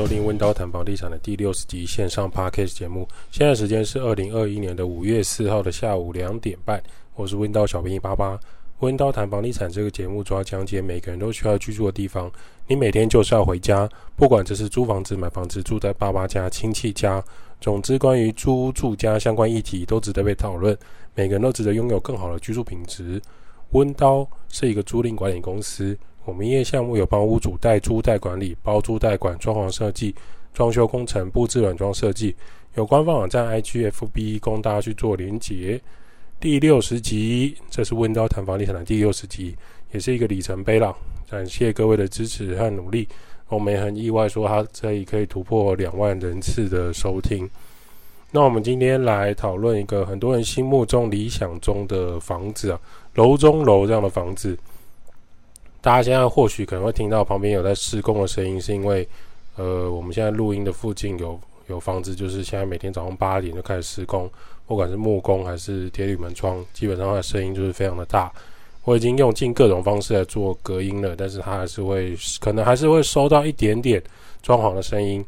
收听温刀谈房地产的第六十集线上 Podcast 节目。现在时间是二零二一年的五月四号的下午两点半。我是温刀小兵一八八。温刀谈房地产这个节目主要讲解每个人都需要居住的地方。你每天就是要回家，不管这是租房子、买房子、住在爸爸家、亲戚家，总之关于租住家相关议题都值得被讨论。每个人都值得拥有更好的居住品质。温刀是一个租赁管理公司。我们营业项目有帮屋主代租代管理、包租代管、装潢设计、装修工程、布置软装设计。有官方网站 IGFB 供大家去做连结。第六十集，这是温叨谈房地产的第六十集，也是一个里程碑了。感谢各位的支持和努力。我们也很意外，说它这里可以突破两万人次的收听。那我们今天来讨论一个很多人心目中理想中的房子啊，楼中楼这样的房子。大家现在或许可能会听到旁边有在施工的声音，是因为，呃，我们现在录音的附近有有房子，就是现在每天早上八点就开始施工，不管是木工还是铁铝门窗，基本上它的声音就是非常的大。我已经用尽各种方式来做隔音了，但是它还是会，可能还是会收到一点点装潢的声音。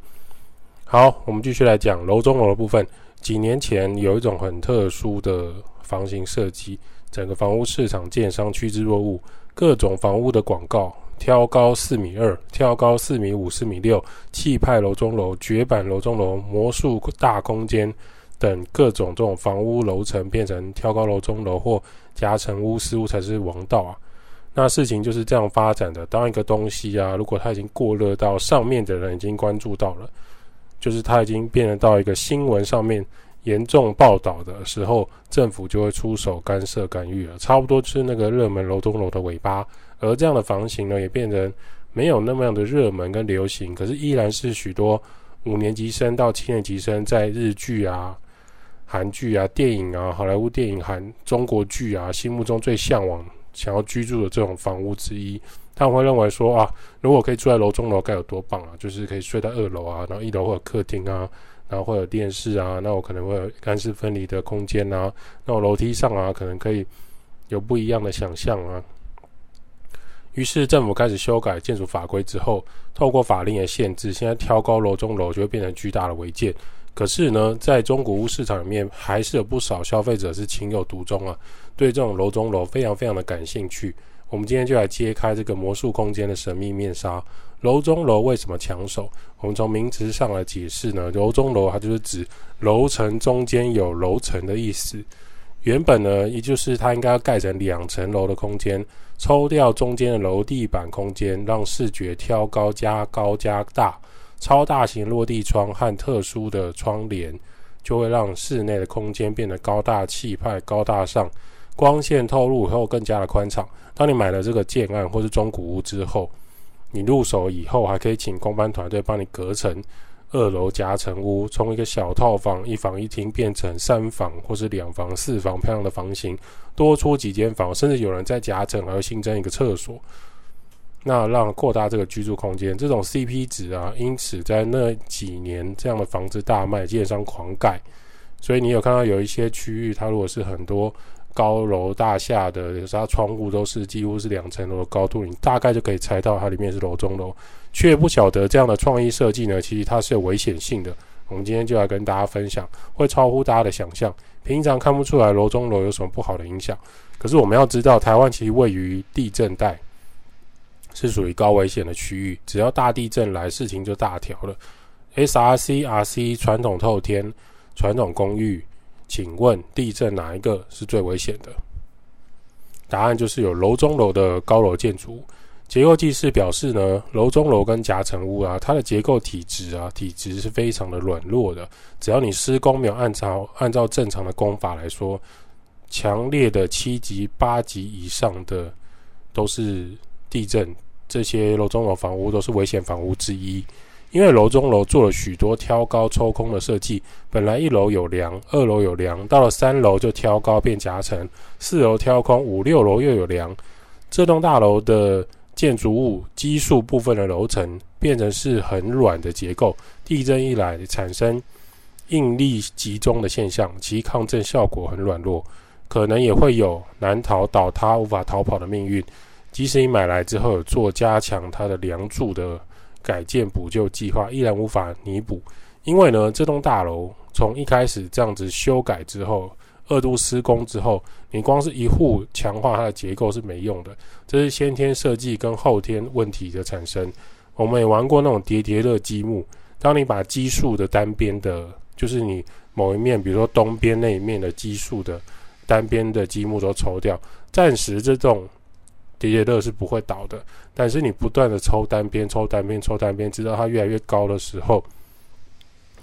好，我们继续来讲楼中楼的部分。几年前有一种很特殊的房型设计，整个房屋市场建商趋之若鹜。各种房屋的广告，挑高四米二，挑高四米五、四米六，气派楼中楼、绝版楼中楼、魔术大空间等各种这种房屋楼层变成挑高楼中楼或夹层屋，似乎才是王道啊。那事情就是这样发展的。当一个东西啊，如果它已经过热到上面的人已经关注到了，就是它已经变得到一个新闻上面。严重报道的时候，政府就会出手干涉干预了，差不多是那个热门楼中楼的尾巴。而这样的房型呢，也变成没有那么样的热门跟流行，可是依然是许多五年级生到七年级生在日剧啊、韩剧啊、电影啊、好莱坞电影、韩中国剧啊，心目中最向往、想要居住的这种房屋之一。他们会认为说啊，如果可以住在楼中楼，该有多棒啊！就是可以睡在二楼啊，然后一楼会有客厅啊。然后会有电视啊，那我可能会有干湿分离的空间啊，那我楼梯上啊，可能可以有不一样的想象啊。于是政府开始修改建筑法规之后，透过法令的限制，现在挑高楼中楼就会变成巨大的违建。可是呢，在中古屋市场里面，还是有不少消费者是情有独钟啊，对这种楼中楼非常非常的感兴趣。我们今天就来揭开这个魔术空间的神秘面纱。楼中楼为什么抢手？我们从名词上来解释呢？楼中楼它就是指楼层中间有楼层的意思。原本呢，也就是它应该要盖成两层楼的空间，抽掉中间的楼地板空间，让视觉挑高加高加大。超大型落地窗和特殊的窗帘，就会让室内的空间变得高大气派、高大上，光线透入以后更加的宽敞。当你买了这个建案或是中古屋之后，你入手以后，还可以请工班团队帮你隔成二楼夹层屋，从一个小套房一房一厅变成三房或是两房四房漂亮的房型，多出几间房，甚至有人在夹层还会新增一个厕所，那让扩大这个居住空间，这种 CP 值啊，因此在那几年这样的房子大卖，建商狂盖，所以你有看到有一些区域，它如果是很多。高楼大厦的，有时候窗户都是几乎是两层楼的高度，你大概就可以猜到它里面是楼中楼，却不晓得这样的创意设计呢，其实它是有危险性的。我们今天就来跟大家分享，会超乎大家的想象。平常看不出来楼中楼有什么不好的影响，可是我们要知道，台湾其实位于地震带，是属于高危险的区域，只要大地震来，事情就大条了。SRC、RC 传统透天、传统公寓。请问地震哪一个是最危险的？答案就是有楼中楼的高楼建筑。结构技师表示呢，楼中楼跟夹层屋啊，它的结构体质啊，体质是非常的软弱的。只要你施工没有按照按照正常的工法来说，强烈的七级、八级以上的都是地震。这些楼中楼房屋都是危险房屋之一。因为楼中楼做了许多挑高抽空的设计，本来一楼有梁，二楼有梁，到了三楼就挑高变夹层，四楼挑空，五六楼又有梁。这栋大楼的建筑物基数部分的楼层变成是很软的结构，地震一来产生应力集中的现象，其抗震效果很软弱，可能也会有难逃倒塌、无法逃跑的命运。即使你买来之后做加强它的梁柱的。改建补救计划依然无法弥补，因为呢，这栋大楼从一开始这样子修改之后，二度施工之后，你光是一户强化它的结构是没用的，这是先天设计跟后天问题的产生。我们也玩过那种叠叠乐积木，当你把基数的单边的，就是你某一面，比如说东边那一面的基数的单边的积木都抽掉，暂时这种叠叠乐是不会倒的。但是你不断的抽单边、抽单边、抽单边，直到它越来越高的时候，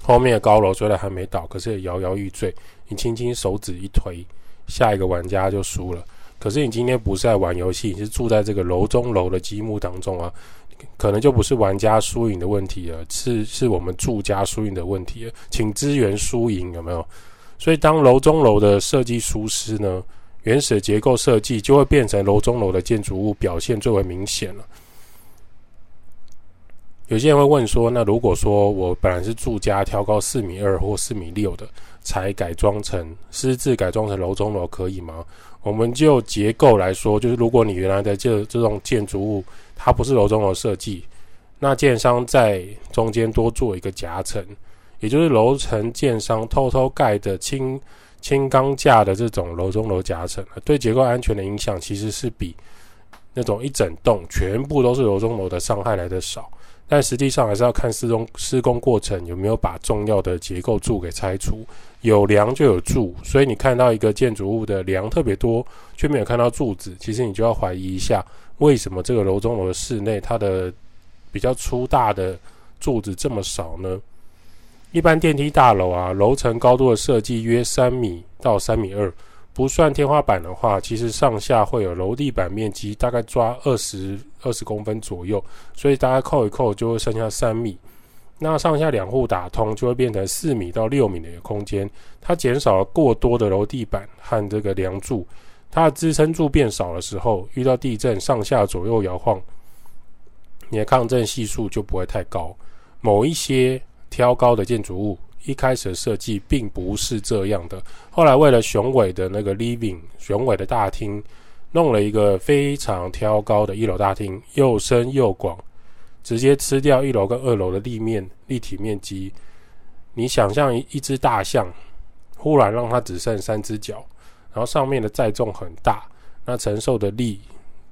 后面的高楼虽然还没倒，可是也摇摇欲坠。你轻轻手指一推，下一个玩家就输了。可是你今天不是在玩游戏，你是住在这个楼中楼的积木当中啊。可能就不是玩家输赢的问题了，是是我们住家输赢的问题了。请支援输赢有没有？所以当楼中楼的设计疏失呢，原始结构设计就会变成楼中楼的建筑物表现最为明显了。有些人会问说，那如果说我本来是住家挑高四米二或四米六的，才改装成私自改装成楼中楼可以吗？我们就结构来说，就是如果你原来的这这种建筑物，它不是楼中楼设计，那建商在中间多做一个夹层，也就是楼层建商偷偷盖的轻轻钢架的这种楼中楼夹层，对结构安全的影响其实是比那种一整栋全部都是楼中楼的伤害来的少。但实际上还是要看施工施工过程有没有把重要的结构柱给拆除，有梁就有柱，所以你看到一个建筑物的梁特别多，却没有看到柱子，其实你就要怀疑一下，为什么这个楼中楼的室内它的比较粗大的柱子这么少呢？一般电梯大楼啊，楼层高度的设计约三米到三米二。不算天花板的话，其实上下会有楼地板面积大概抓二十二十公分左右，所以大家扣一扣就会剩下三米。那上下两户打通就会变成四米到六米的一个空间，它减少了过多的楼地板和这个梁柱，它的支撑柱变少的时候，遇到地震上下左右摇晃，你的抗震系数就不会太高。某一些挑高的建筑物。一开始设计并不是这样的，后来为了雄伟的那个 living 雄伟的大厅，弄了一个非常挑高的一楼大厅，又深又广，直接吃掉一楼跟二楼的立面立体面积。你想象一一只大象，忽然让它只剩三只脚，然后上面的载重很大，那承受的力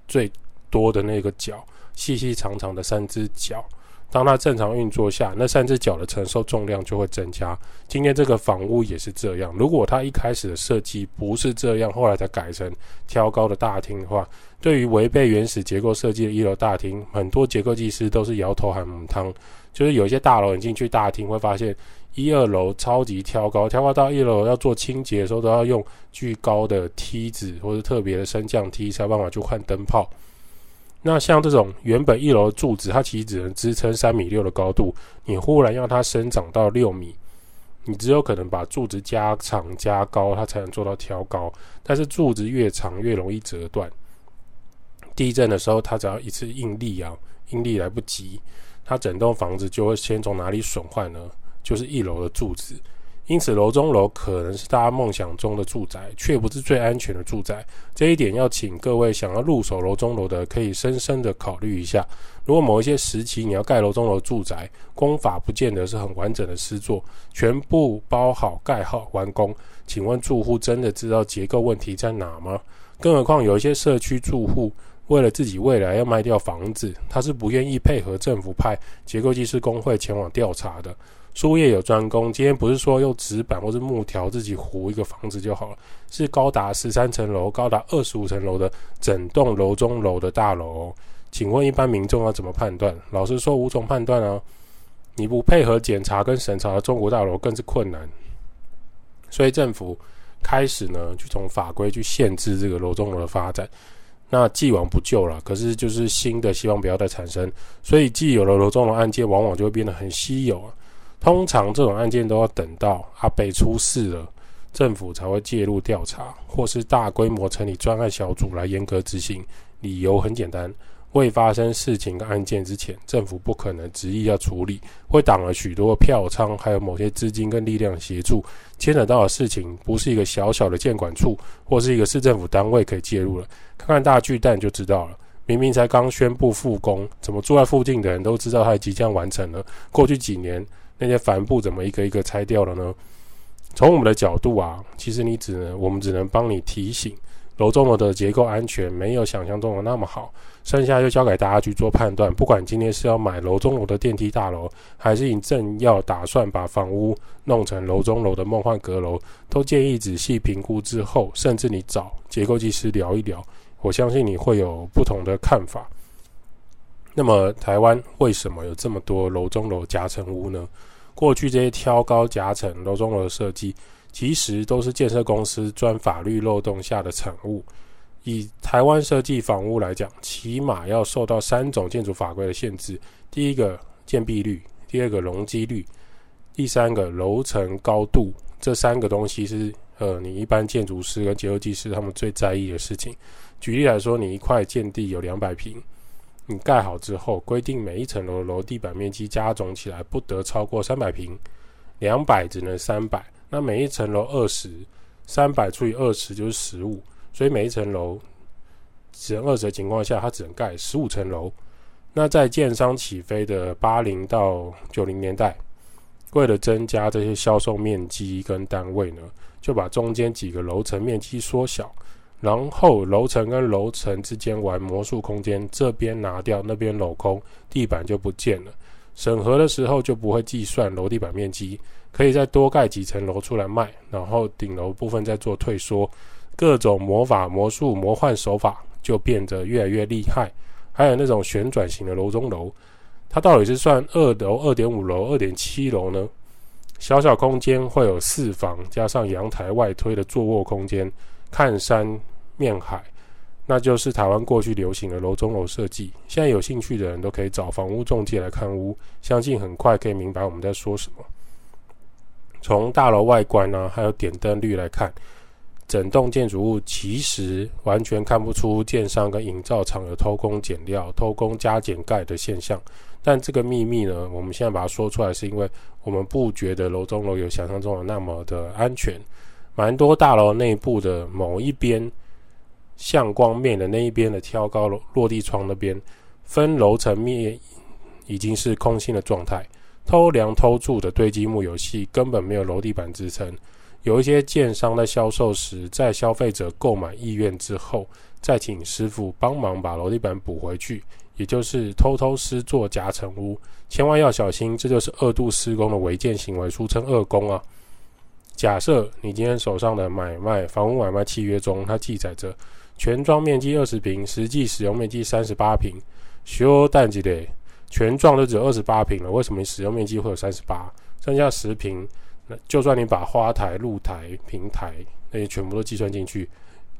最多的那个脚，细细长长的三只脚。当它正常运作下，那三只脚的承受重量就会增加。今天这个房屋也是这样。如果它一开始的设计不是这样，后来才改成挑高的大厅的话，对于违背原始结构设计的一楼大厅，很多结构技师都是摇头喊母汤。就是有一些大楼你进去大厅会发现，一二楼超级挑高，挑高到一楼要做清洁的时候都要用巨高的梯子或者特别的升降梯才有办法去换灯泡。那像这种原本一楼的柱子，它其实只能支撑三米六的高度，你忽然让它生长到六米，你只有可能把柱子加长加高，它才能做到挑高。但是柱子越长越容易折断，地震的时候它只要一次应力啊，应力来不及，它整栋房子就会先从哪里损坏呢？就是一楼的柱子。因此，楼中楼可能是大家梦想中的住宅，却不是最安全的住宅。这一点要请各位想要入手楼中楼的，可以深深的考虑一下。如果某一些时期你要盖楼中楼住宅，工法不见得是很完整的施作，全部包好、盖好、完工，请问住户真的知道结构问题在哪吗？更何况有一些社区住户为了自己未来要卖掉房子，他是不愿意配合政府派结构技师工会前往调查的。术业有专攻，今天不是说用纸板或是木条自己糊一个房子就好了，是高达十三层楼、高达二十五层楼的整栋楼中楼的大楼。请问一般民众要怎么判断？老实说，无从判断啊。你不配合检查跟审查的中国大楼更是困难。所以政府开始呢，就从法规去限制这个楼中楼的发展。那既往不咎了，可是就是新的希望不要再产生。所以既有了楼中楼案件，往往就会变得很稀有啊。通常这种案件都要等到阿北出事了，政府才会介入调查，或是大规模成立专案小组来严格执行。理由很简单，未发生事情跟案件之前，政府不可能执意要处理，会挡了许多票仓，还有某些资金跟力量协助。牵扯到的事情，不是一个小小的建管处或是一个市政府单位可以介入了。看看大巨蛋就知道了。明明才刚宣布复工，怎么住在附近的人都知道它即将完成了？过去几年那些帆布怎么一个一个拆掉了呢？从我们的角度啊，其实你只能，我们只能帮你提醒，楼中楼的结构安全没有想象中的那么好，剩下就交给大家去做判断。不管今天是要买楼中楼的电梯大楼，还是你正要打算把房屋弄成楼中楼的梦幻阁楼，都建议仔细评估之后，甚至你找结构技师聊一聊。我相信你会有不同的看法。那么，台湾为什么有这么多楼中楼夹层屋呢？过去这些挑高夹层楼中楼的设计，其实都是建设公司钻法律漏洞下的产物。以台湾设计房屋来讲，起码要受到三种建筑法规的限制：第一个建蔽率，第二个容积率，第三个楼层高度。这三个东西是呃，你一般建筑师跟结构技师他们最在意的事情。举例来说，你一块建地有两百平，你盖好之后，规定每一层楼的楼地板面积加总起来不得超过三百平，两百只能三百，那每一层楼二十，三百除以二十就是十五，所以每一层楼只能二十的情况下，它只能盖十五层楼。那在建商起飞的八零到九零年代，为了增加这些销售面积跟单位呢，就把中间几个楼层面积缩小。然后楼层跟楼层之间玩魔术空间，这边拿掉，那边镂空，地板就不见了。审核的时候就不会计算楼地板面积，可以再多盖几层楼出来卖，然后顶楼部分再做退缩，各种魔法、魔术、魔幻手法就变得越来越厉害。还有那种旋转型的楼中楼，它到底是算二楼、二点五楼、二点七楼呢？小小空间会有四房加上阳台外推的坐卧空间。看山面海，那就是台湾过去流行的楼中楼设计。现在有兴趣的人都可以找房屋中介来看屋，相信很快可以明白我们在说什么。从大楼外观呢、还有点灯率来看，整栋建筑物其实完全看不出建商跟营造厂有偷工减料、偷工加减盖的现象。但这个秘密呢，我们现在把它说出来，是因为我们不觉得楼中楼有想象中的那么的安全。蛮多大楼内部的某一边向光面的那一边的挑高落地窗那边分楼层面已经是空心的状态，偷梁偷柱的堆积木游戏根本没有楼地板支撑。有一些建商在销售时，在消费者购买意愿之后，再请师傅帮忙把楼地板补回去，也就是偷偷施作夹层屋，千万要小心，这就是二度施工的违建行为，俗称二工啊。假设你今天手上的买卖房屋买卖契约中，它记载着全幢面积二十平，实际使用面积三十八坪。修淡季的全幢都只有二十八平了，为什么你使用面积会有三十八？剩下十平，那就算你把花台、露台、平台那些全部都计算进去，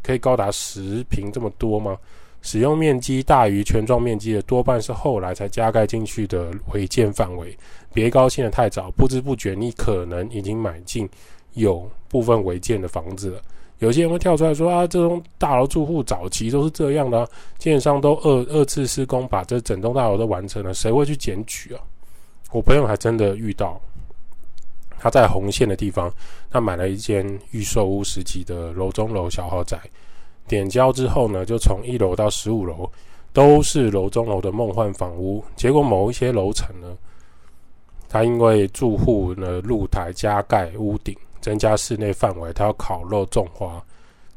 可以高达十平这么多吗？使用面积大于全幢面积的，多半是后来才加盖进去的违建范围。别高兴得太早，不知不觉你可能已经买进。有部分违建的房子，有些人会跳出来说啊，这栋大楼住户早期都是这样的啊，建商都二二次施工把这整栋大楼都完成了，谁会去检举啊？我朋友还真的遇到，他在红线的地方，他买了一间预售屋时期的楼中楼小豪宅，点交之后呢，就从一楼到十五楼都是楼中楼的梦幻房屋，结果某一些楼层呢，他因为住户呢露台加盖屋顶。增加室内范围，他要烤肉种花，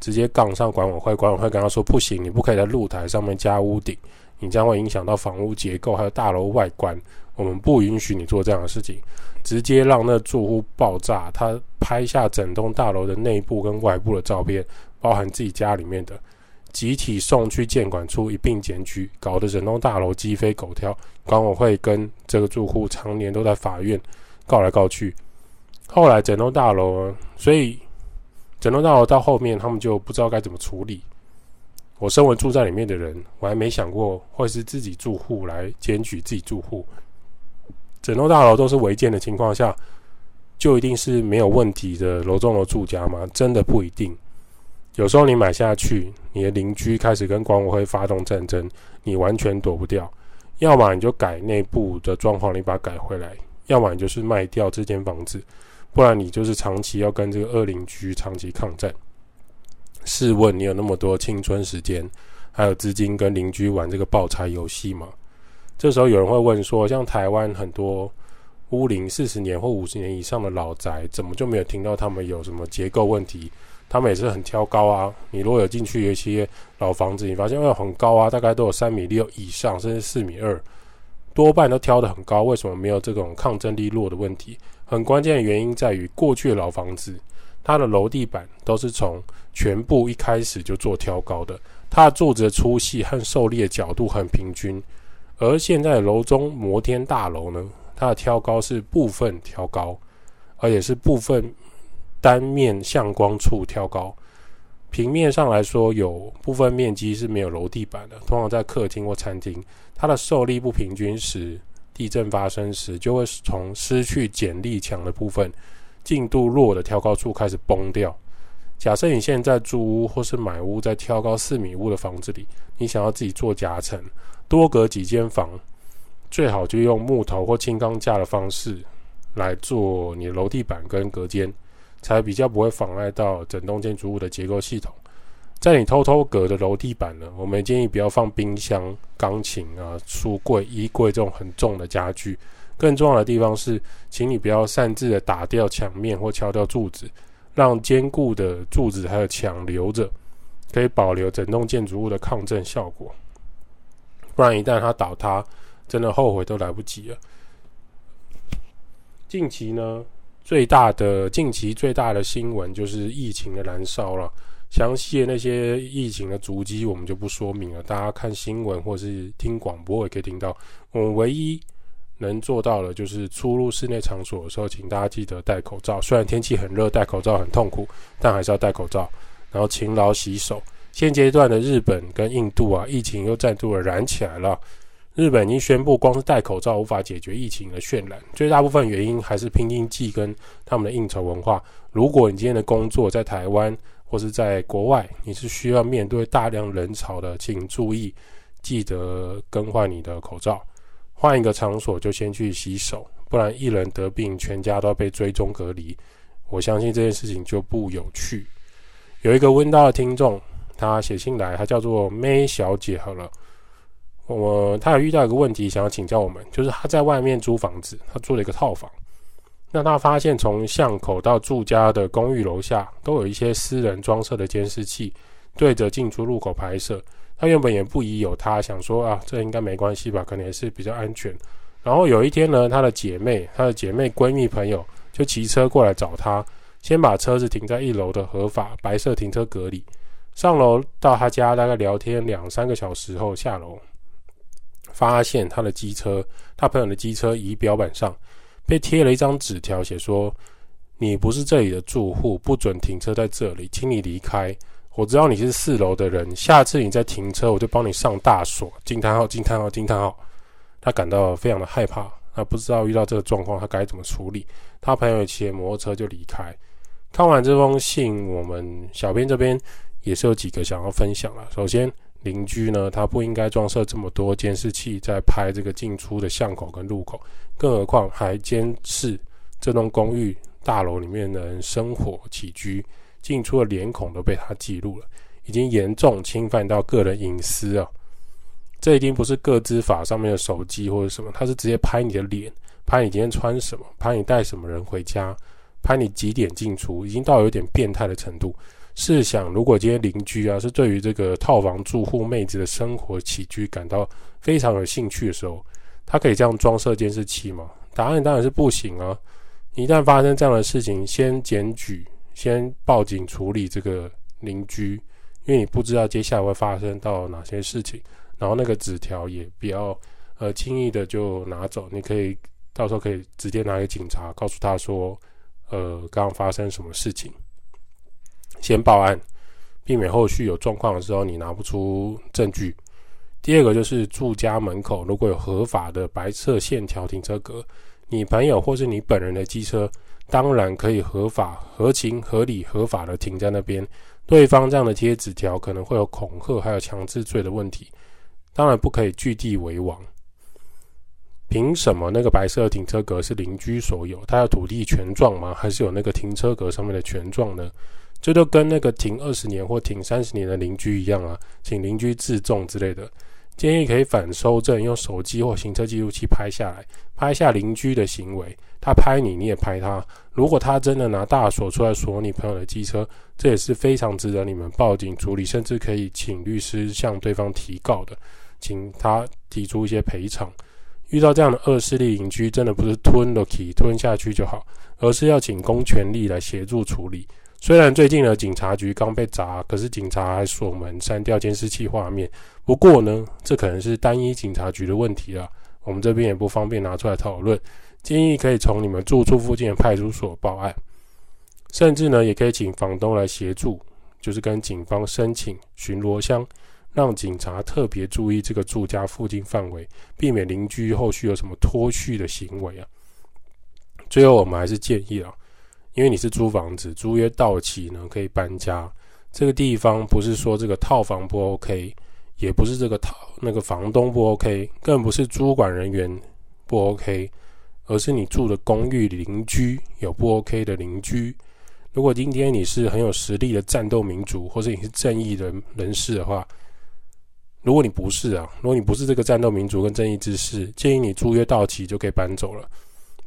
直接杠上管委会。管委会跟他说：“不行，你不可以在露台上面加屋顶，你将会影响到房屋结构还有大楼外观。我们不允许你做这样的事情。”直接让那住户爆炸。他拍下整栋大楼的内部跟外部的照片，包含自己家里面的，集体送去建管处一并检举，搞得整栋大楼鸡飞狗跳。管委会跟这个住户常年都在法院告来告去。后来整栋大楼，所以整栋大楼到后面，他们就不知道该怎么处理。我身为住在里面的人，我还没想过会是自己住户来检举自己住户。整栋大楼都是违建的情况下，就一定是没有问题的楼中楼住家吗？真的不一定。有时候你买下去，你的邻居开始跟管委会发动战争，你完全躲不掉。要么你就改内部的状况，你把它改回来；要么你就是卖掉这间房子。不然你就是长期要跟这个恶邻居长期抗战。试问你有那么多青春时间，还有资金跟邻居玩这个爆柴游戏吗。这时候有人会问说，像台湾很多屋龄四十年或五十年以上的老宅，怎么就没有听到他们有什么结构问题？他们也是很挑高啊。你如果有进去有一些老房子，你发现哦很高啊，大概都有三米六以上，甚至四米二，多半都挑得很高。为什么没有这种抗震力弱的问题？很关键的原因在于过去的老房子，它的楼地板都是从全部一开始就做挑高的，它的柱子的粗细和受力的角度很平均。而现在楼中摩天大楼呢，它的挑高是部分挑高，而且是部分单面向光处挑高。平面上来说，有部分面积是没有楼地板的，通常在客厅或餐厅，它的受力不平均时，地震发生时就会从失去剪力墙的部分，进度弱的挑高处开始崩掉。假设你现在住屋或是买屋在挑高四米屋的房子里，你想要自己做夹层。多隔几间房，最好就用木头或轻钢架的方式来做你楼地板跟隔间，才比较不会妨碍到整栋建筑物的结构系统。在你偷偷隔的楼地板呢，我们建议不要放冰箱、钢琴啊、书柜、衣柜这种很重的家具。更重要的地方是，请你不要擅自的打掉墙面或敲掉柱子，让坚固的柱子还有墙留着，可以保留整栋建筑物的抗震效果。不然一旦它倒塌，真的后悔都来不及了。近期呢，最大的近期最大的新闻就是疫情的燃烧了。详细的那些疫情的足迹我们就不说明了，大家看新闻或是听广播也可以听到。我们唯一能做到的，就是出入室内场所的时候，请大家记得戴口罩。虽然天气很热，戴口罩很痛苦，但还是要戴口罩。然后勤劳洗手。现阶段的日本跟印度啊，疫情又再度的燃起来了。日本已经宣布，光是戴口罩无法解决疫情的渲染，最大部分原因还是拼经济跟他们的应酬文化。如果你今天的工作在台湾或是在国外，你是需要面对大量人潮的，请注意，记得更换你的口罩，换一个场所就先去洗手，不然一人得病，全家都要被追踪隔离。我相信这件事情就不有趣。有一个温叨的听众。他写信来，他叫做 May 小姐。好了，我他有遇到一个问题，想要请教我们，就是他在外面租房子，他租了一个套房。那他发现从巷口到住家的公寓楼下都有一些私人装设的监视器，对着进出入口拍摄。他原本也不疑有他，想说啊，这应该没关系吧，可能也是比较安全。然后有一天呢，他的姐妹、他的姐妹闺蜜朋友就骑车过来找他，先把车子停在一楼的合法白色停车格里。上楼到他家，大概聊天两三个小时后下楼，发现他的机车，他朋友的机车仪表板上被贴了一张纸条，写说：“你不是这里的住户，不准停车在这里，请你离开。我知道你是四楼的人，下次你再停车，我就帮你上大锁。”惊叹号！惊叹号！惊叹号！他感到非常的害怕，他不知道遇到这个状况他该怎么处理。他朋友骑摩托车就离开。看完这封信，我们小编这边。也是有几个想要分享了。首先，邻居呢，他不应该装设这么多监视器在拍这个进出的巷口跟路口，更何况还监视这栋公寓大楼里面的人生活起居、进出的脸孔都被他记录了，已经严重侵犯到个人隐私啊！这已经不是个资法上面的手机或者什么，他是直接拍你的脸，拍你今天穿什么，拍你带什么人回家，拍你几点进出，已经到有点变态的程度。试想，如果今天邻居啊是对于这个套房住户妹子的生活起居感到非常有兴趣的时候，他可以这样装设监视器吗？答案当然是不行啊！一旦发生这样的事情，先检举，先报警处理这个邻居，因为你不知道接下来会发生到哪些事情。然后那个纸条也不要呃轻易的就拿走，你可以到时候可以直接拿给警察，告诉他说，呃，刚刚发生什么事情。先报案，避免后续有状况的时候你拿不出证据。第二个就是住家门口如果有合法的白色线条停车格，你朋友或是你本人的机车，当然可以合法、合情、合理、合法的停在那边。对方这样的贴纸条可能会有恐吓还有强制罪的问题，当然不可以据地为王。凭什么那个白色停车格是邻居所有？他有土地权状吗？还是有那个停车格上面的权状呢？这就跟那个停二十年或停三十年的邻居一样啊，请邻居自重之类的。建议可以反收证，用手机或行车记录器拍下来，拍下邻居的行为。他拍你，你也拍他。如果他真的拿大锁出来锁你朋友的机车，这也是非常值得你们报警处理，甚至可以请律师向对方提告的，请他提出一些赔偿。遇到这样的恶势力邻居，真的不是吞了起吞下去就好，而是要请公权力来协助处理。虽然最近的警察局刚被砸，可是警察还锁门删掉监视器画面。不过呢，这可能是单一警察局的问题了，我们这边也不方便拿出来讨论。建议可以从你们住处附近的派出所报案，甚至呢，也可以请房东来协助，就是跟警方申请巡逻箱，让警察特别注意这个住家附近范围，避免邻居后续有什么脱序的行为啊。最后，我们还是建议啊。因为你是租房子，租约到期呢，可以搬家。这个地方不是说这个套房不 OK，也不是这个套那个房东不 OK，更不是租管人员不 OK，而是你住的公寓邻居有不 OK 的邻居。如果今天你是很有实力的战斗民族，或者你是正义的人士的话，如果你不是啊，如果你不是这个战斗民族跟正义之士，建议你租约到期就可以搬走了。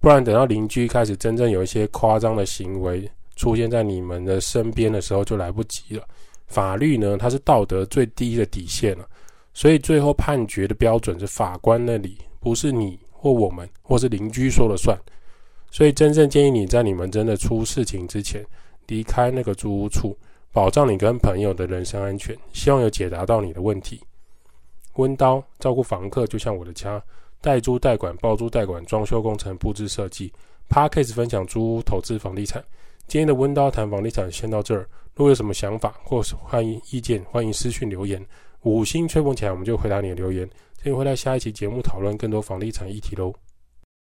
不然，等到邻居开始真正有一些夸张的行为出现在你们的身边的时候，就来不及了。法律呢，它是道德最低的底线了，所以最后判决的标准是法官那里，不是你或我们或是邻居说了算。所以，真正建议你在你们真的出事情之前离开那个租屋处，保障你跟朋友的人身安全。希望有解答到你的问题。温刀照顾房客，就像我的家。代租代管、包租代管、装修工程、布置设计。Parkes 分享租屋投资房地产。今天的温刀谈房地产先到这儿。如果有什么想法或是欢迎意见，欢迎私讯留言。五星吹捧起来，我们就回答你的留言。欢迎回来下一期节目讨论更多房地产议题喽。